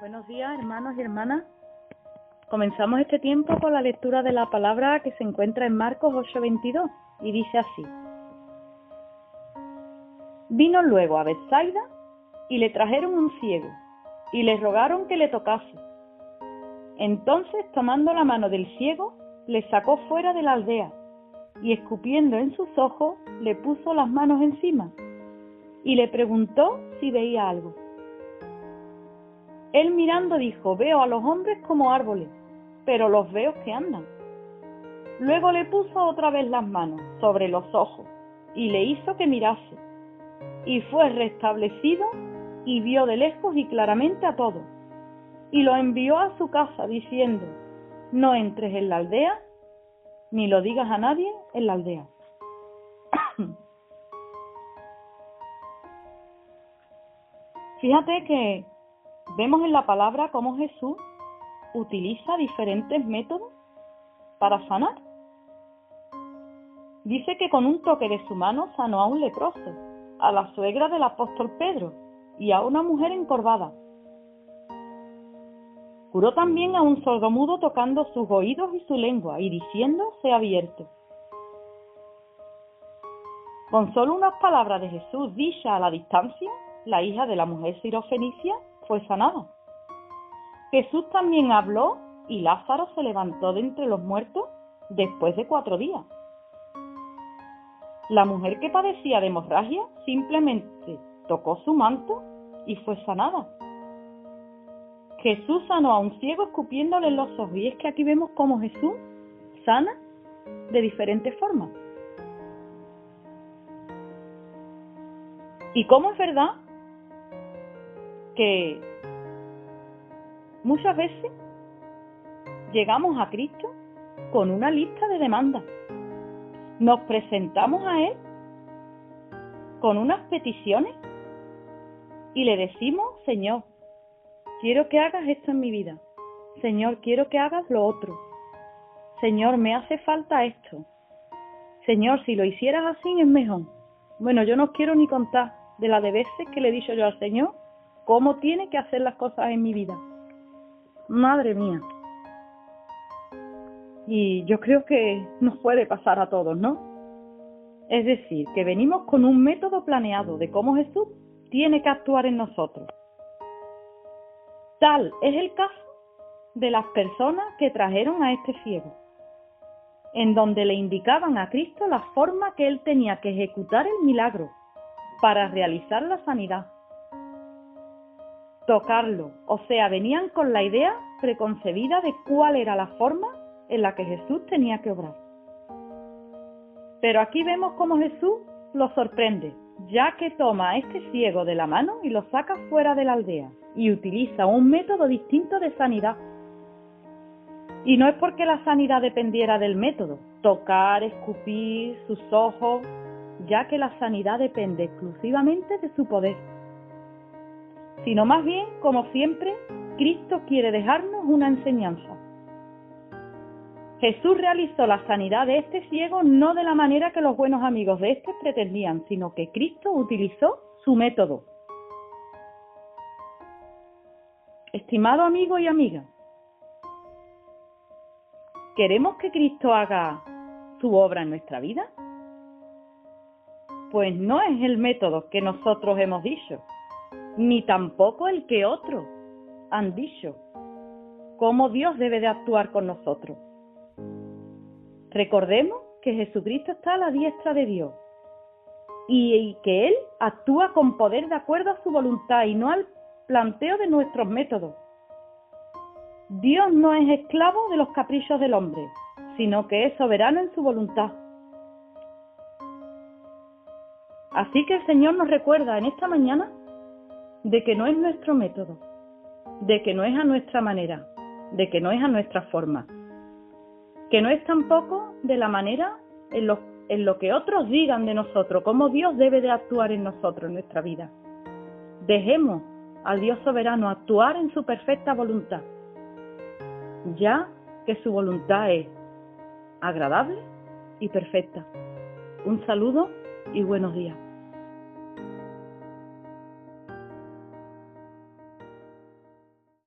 Buenos días, hermanos y hermanas. Comenzamos este tiempo con la lectura de la palabra que se encuentra en Marcos 8:22 y dice así. Vino luego a Bethsaida y le trajeron un ciego y le rogaron que le tocase. Entonces, tomando la mano del ciego, le sacó fuera de la aldea y escupiendo en sus ojos, le puso las manos encima y le preguntó si veía algo. Él mirando dijo, veo a los hombres como árboles, pero los veo que andan. Luego le puso otra vez las manos sobre los ojos y le hizo que mirase. Y fue restablecido y vio de lejos y claramente a todos. Y lo envió a su casa diciendo, no entres en la aldea, ni lo digas a nadie en la aldea. Fíjate que Vemos en la palabra cómo Jesús utiliza diferentes métodos para sanar. Dice que con un toque de su mano sanó a un leproso, a la suegra del apóstol Pedro y a una mujer encorvada. Curó también a un sordomudo tocando sus oídos y su lengua y diciendo, sea abierto. Con solo unas palabras de Jesús dichas a la distancia, la hija de la mujer sirofenicia fue sanada. Jesús también habló y Lázaro se levantó de entre los muertos después de cuatro días. La mujer que padecía de hemorragia simplemente tocó su manto y fue sanada. Jesús sanó a un ciego escupiéndole los ojos y es que aquí vemos cómo Jesús sana de diferentes formas. Y cómo es verdad que muchas veces llegamos a Cristo con una lista de demandas. Nos presentamos a Él con unas peticiones y le decimos, Señor, quiero que hagas esto en mi vida. Señor, quiero que hagas lo otro. Señor, me hace falta esto. Señor, si lo hicieras así es mejor. Bueno, yo no quiero ni contar de la de veces que le he dicho yo al Señor, cómo tiene que hacer las cosas en mi vida. Madre mía. Y yo creo que nos puede pasar a todos, ¿no? Es decir, que venimos con un método planeado de cómo Jesús tiene que actuar en nosotros. Tal es el caso de las personas que trajeron a este ciego, en donde le indicaban a Cristo la forma que él tenía que ejecutar el milagro para realizar la sanidad tocarlo. O sea, venían con la idea preconcebida de cuál era la forma en la que Jesús tenía que obrar. Pero aquí vemos cómo Jesús lo sorprende, ya que toma a este ciego de la mano y lo saca fuera de la aldea y utiliza un método distinto de sanidad. Y no es porque la sanidad dependiera del método, tocar, escupir, sus ojos, ya que la sanidad depende exclusivamente de su poder sino más bien, como siempre, Cristo quiere dejarnos una enseñanza. Jesús realizó la sanidad de este ciego no de la manera que los buenos amigos de este pretendían, sino que Cristo utilizó su método. Estimado amigo y amiga, ¿queremos que Cristo haga su obra en nuestra vida? Pues no es el método que nosotros hemos dicho, ni tampoco el que otros han dicho cómo Dios debe de actuar con nosotros. Recordemos que Jesucristo está a la diestra de Dios y que Él actúa con poder de acuerdo a su voluntad y no al planteo de nuestros métodos. Dios no es esclavo de los caprichos del hombre, sino que es soberano en su voluntad. Así que el Señor nos recuerda en esta mañana de que no es nuestro método, de que no es a nuestra manera, de que no es a nuestra forma, que no es tampoco de la manera en lo, que otros digan de nosotros, cómo Dios debe de actuar en nosotros, en nuestra vida. Dejemos al Dios soberano actuar en su perfecta voluntad, ya que su voluntad es agradable y perfecta. Un saludo y buenos días.